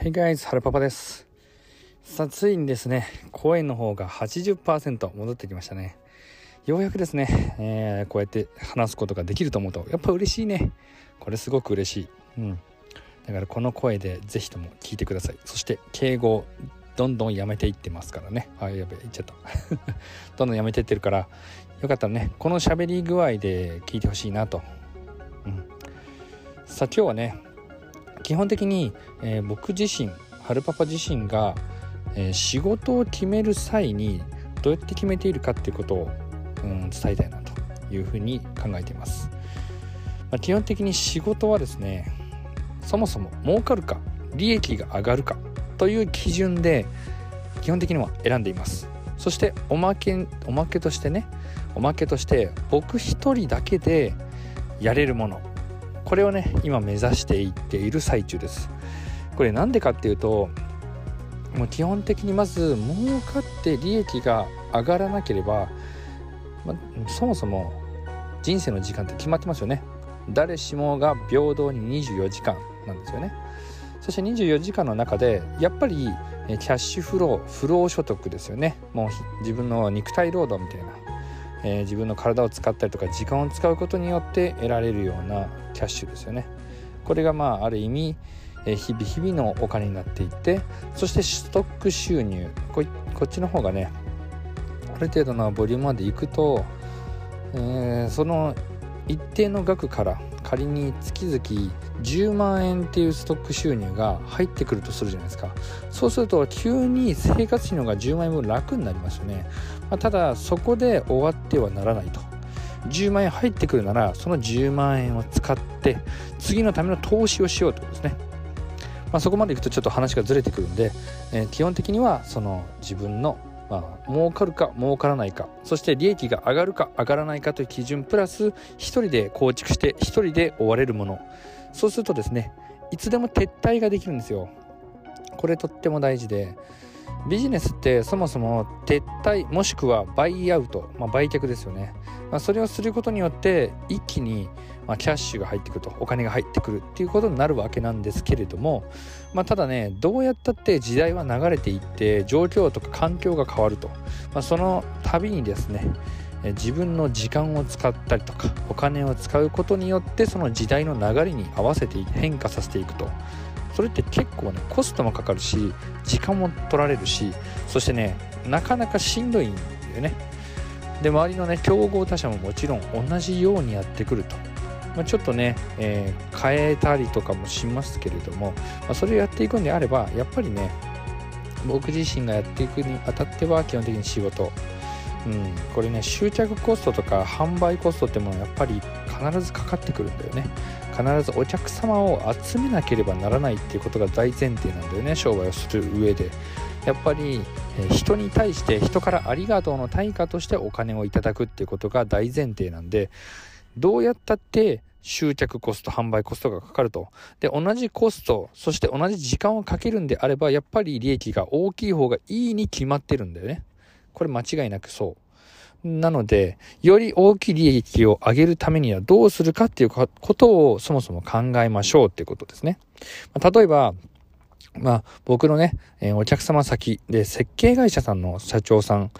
Hey guys, はるパパです。さあ、ついにですね、声の方が80%戻ってきましたね。ようやくですね、えーこうやって話すことができると思うと、やっぱ嬉しいね。これすごく嬉しい。うん。だからこの声でぜひとも聞いてください。そして、敬語、どんどんやめていってますからね。あ、やべえ、言っちゃった。どんどんやめていってるから、よかったらね、この喋り具合で聞いてほしいなと。うん。さあ、今日はね、基本的に、えー僕自身はるパパ自身が、えー仕事を決める際にどうやって決めているかっていうことを、うん、伝えたいなというふうに考えています、まあ基本的に仕事はですねそもそも儲かるか利益が上がるかという基準で基本的には選んでいます。そしておまけおまけとしてねおまけとして僕一人だけでやれるものこれをね今目指していっている最中です。これなんでかっていうともう基本的にまず儲かって利益が上がらなければ、まそもそも人生の時間って決まってますよね。誰しもが平等に24時間なんですよね。そして24時間の中でやっぱりキャッシュフロー不労所得ですよね。もう自分の肉体労働みたいな。えー自分の体を使ったりとか時間を使うことによって得られるようなキャッシュですよね。これがまあある意味、えー日々日々のお金になっていってそしてストック収入こいこっちの方がねある程度のボリュームまでいくと、えーその一定の額から仮に月々10万円っていうストック収入が入ってくるとするじゃないですか。そうすると急に生活費の方が10万円分楽になりますよね。まあただそこで終わってはならないと。10万円入ってくるならその10万円を使って次のための投資をしようということですね、まあ、そこまでいくとちょっと話がずれてくるんで、えー基本的にはその自分のまあ、儲かるか儲からないか。そして利益が上がるか上がらないかという基準。プラス1人で構築して1人で追われるもの。そうするとですねいつでも撤退ができるんですよ。これとっても大事でビジネスってそもそも撤退もしくはバイアウト、まあ、売却ですよね、まあ、それをすることによって一気にまキャッシュが入ってくるとお金が入ってくるっていうことになるわけなんですけれども、まあ、ただねどうやったって時代は流れていって状況とか環境が変わると、まあ、その度にですね自分の時間を使ったりとかお金を使うことによってその時代の流れに合わせて変化させていくと。それって結構ねコストもかかるし時間も取られるしそしてねなかなかしんどいんだよね。で周りのね競合他社ももちろん同じようにやってくると、まあ、ちょっとね、えー変えたりとかもしますけれども、まあ、それをやっていくんであればやっぱりね僕自身がやっていくにあたっては基本的に仕事。うん、これね集客コストとか販売コストってものはやっぱり必ずかかってくるんだよね。必ずお客様を集めなければならないっていうことが大前提なんだよね商売をする上で。やっぱり、人に対して人からありがとうの対価としてお金をいただくっていうことが大前提なんでどうやったって集客コスト販売コストがかかると。で同じコストそして同じ時間をかけるんであればやっぱり利益が大きい方がいいに決まってるんだよね。これ間違いなくそう。なので、より大きい利益を上げるためにはどうするかっていうことをそもそも考えましょうってことですね。例えば、まあ僕のね、えーお客様先で設計会社さんの社長さん、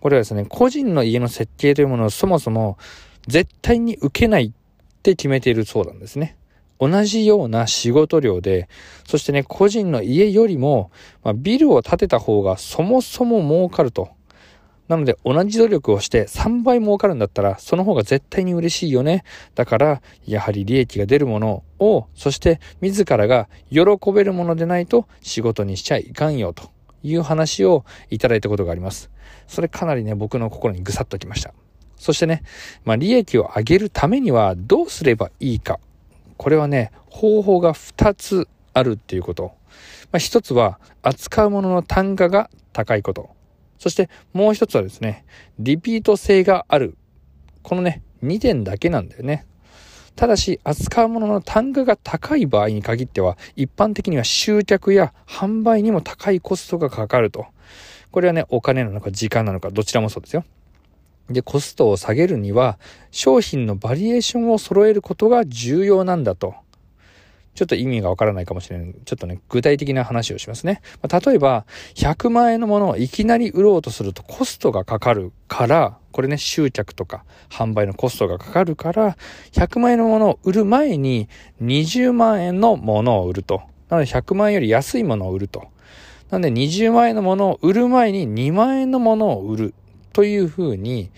これはですね、個人の家の設計というものをそもそも絶対に受けないって決めているそうなんですね。同じような仕事量で、そしてね、個人の家よりも、まあ、ビルを建てた方がそもそも儲かると。なので同じ努力をして3倍儲かるんだったらその方が絶対に嬉しいよね。だからやはり利益が出るものをそして自らが喜べるものでないと仕事にしちゃいかんよという話をいただいたことがあります。それかなりね僕の心にぐさっときました。そしてね、まあ利益を上げるためにはどうすればいいか。これはね方法が2つあるっていうこと。まあ、1つは扱うものの単価が高いこと。そしてもう一つはですね、リピート性がある。このね、2点だけなんだよね。ただし、扱うものの単価が高い場合に限っては、一般的には集客や販売にも高いコストがかかると。これはね、お金なのか時間なのか、どちらもそうですよ。で、コストを下げるには、商品のバリエーションを揃えることが重要なんだと。ちょっと意味がわからないかもしれない。ちょっとね、具体的な話をしますね。ま、例えば、100万円のものをいきなり売ろうとするとコストがかかるから、これね、集客とか販売のコストがかかるから、100万円のものを売る前に20万円のものを売ると。なので100万円より安いものを売ると。なので20万円のものを売る前に2万円のものを売るというふうに、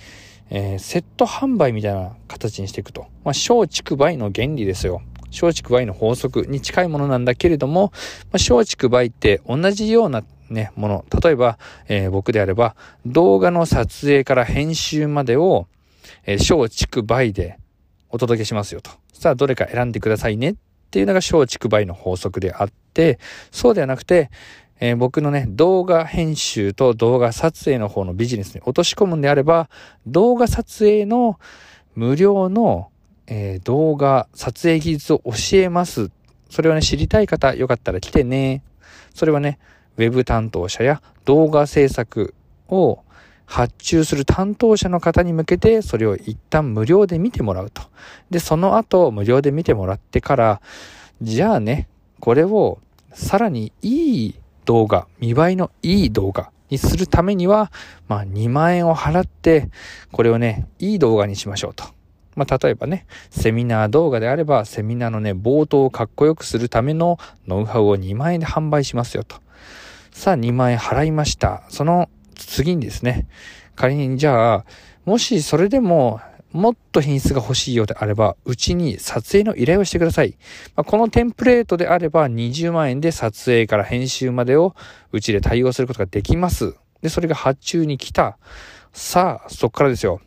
えー、セット販売みたいな形にしていくと。まあ、小畜売の原理ですよ。松竹梅の法則に近いものなんだけれども、まあ、松竹梅って同じようなね、もの。例えば、えー、僕であれば、動画の撮影から編集までを、えー、松竹梅でお届けしますよと。さあ、どれか選んでくださいねっていうのが松竹梅の法則であって、そうではなくて、えー、僕のね、動画編集と動画撮影の方のビジネスに落とし込むんであれば、動画撮影の無料のえー、動画、撮影技術を教えます。それをね、知りたい方、よかったら来てね。それはね、ウェブ担当者や動画制作を発注する担当者の方に向けて、それを一旦無料で見てもらうと。で、その後、無料で見てもらってから、じゃあね、これをさらにいい動画、見栄えのいい動画にするためには、まあ2万円を払って、これをね、いい動画にしましょうと。まあ、例えばね、セミナー動画であれば、セミナーのね、冒頭をかっこよくするためのノウハウを2万円で販売しますよと。さあ、2万円払いました。その次にですね、仮にじゃあ、もしそれでも、もっと品質が欲しいようであれば、うちに撮影の依頼をしてください。まあ、このテンプレートであれば20万円で撮影から編集までをうちで対応することができます。で、それが発注に来た。さあ、そっからですよ。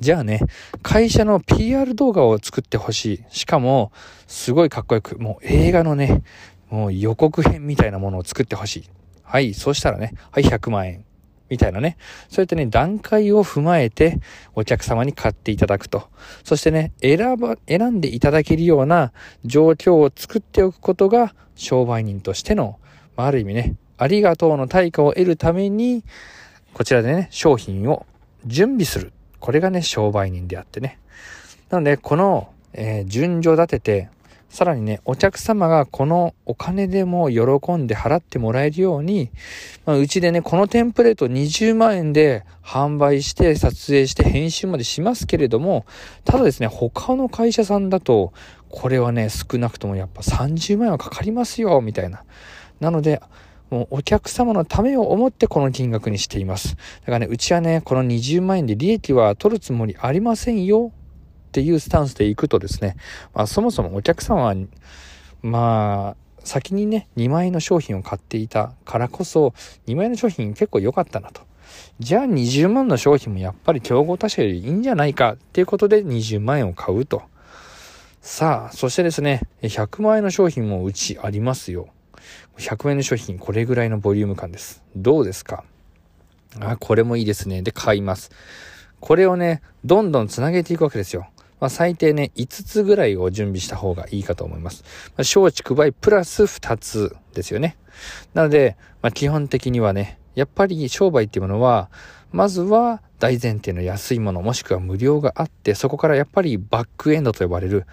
じゃあね、会社の PR 動画を作ってほしい。しかも、すごいかっこよく、もう映画のね、もう予告編みたいなものを作ってほしい。はい、そうしたらね、はい、100万円。みたいなね。そうやってね、段階を踏まえて、お客様に買っていただくと。そしてね、選ば、選んでいただけるような状況を作っておくことが、商売人としての、まあ、ある意味ね、ありがとうの対価を得るために、こちらでね、商品を準備する。これがね、商売人であってね。なので、この、えー、順序立てて、さらにね、お客様がこのお金でも喜んで払ってもらえるように、まあ、うちでね、このテンプレート20万円で販売して撮影して編集までしますけれども、ただですね、他の会社さんだと、これはね、少なくともやっぱ30万円はかかりますよ、みたいな。なので、もうお客様のためを思ってこの金額にしています。だからね、うちはね、この20万円で利益は取るつもりありませんよっていうスタンスでいくとですね、まあそもそもお客様は、まあ、先にね、2万円の商品を買っていたからこそ、2万円の商品結構良かったなと。じゃあ20万の商品もやっぱり競合他社よりいいんじゃないかっていうことで20万円を買うと。さあ、そしてですね、100万円の商品もうちありますよ。100円の商品、これぐらいのボリューム感です。どうですか？あ、これもいいですね。で、買います。これをね、どんどん繋げていくわけですよ。まあ、最低ね、5つぐらいを準備した方がいいかと思います。まあ、小畜梅プラス2つですよね。なので、まあ、基本的にはね、やっぱり商売っていうものは、まずは大前提の安いもの、もしくは無料があって、そこからやっぱりバックエンドと呼ばれる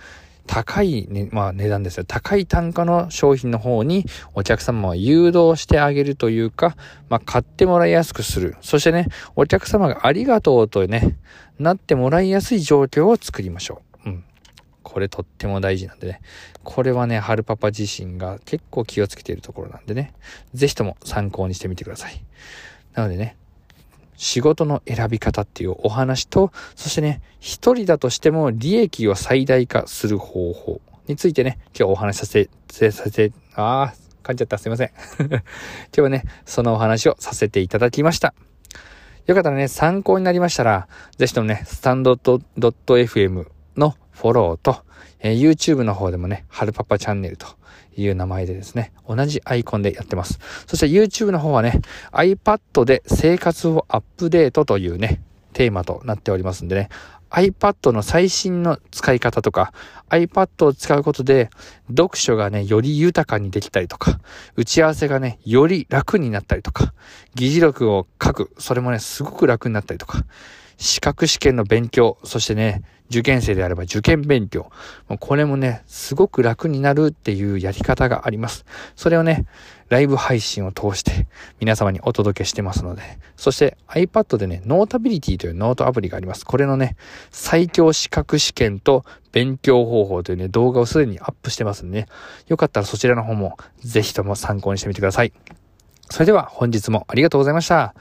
高い、ね、まあ値段ですよ。高い単価の商品の方にお客様は誘導してあげるというか、まあ買ってもらいやすくする。そしてね、お客様がありがとうとね、なってもらいやすい状況を作りましょう。うん。これとっても大事なんでね。これはね、春パパ自身が結構気をつけているところなんでね。ぜひとも参考にしてみてください。なのでね、仕事の選び方っていうお話と、そしてね、一人だとしても利益を最大化する方法についてね、今日お話しさせて、させて、ああ、噛んじゃった。すいません。今日はね、そのお話をさせていただきました。よかったらね、参考になりましたら、ぜひともね、スタンド .fm フォローと、えー、YouTube の方でもね、はるパパチャンネルという名前でですね、同じアイコンでやってます。そして YouTube の方はね、iPad で生活をアップデートというね、テーマとなっておりますんでね、iPad の最新の使い方とか、iPad を使うことで、読書がね、より豊かにできたりとか、打ち合わせがね、より楽になったりとか、議事録を書く、それもね、すごく楽になったりとか、資格試験の勉強、そしてね、受験生であれば受験勉強。これもね、すごく楽になるっていうやり方があります。それをね、ライブ配信を通して皆様にお届けしてますので、そして iPad でね、 Notability というノートアプリがあります。これのね、最強資格試験と勉強方法というね、動画をすでにアップしてますんでね、よかったらそちらの方もぜひとも参考にしてみてください。それでは本日もありがとうございました。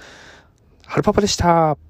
はるパパでした。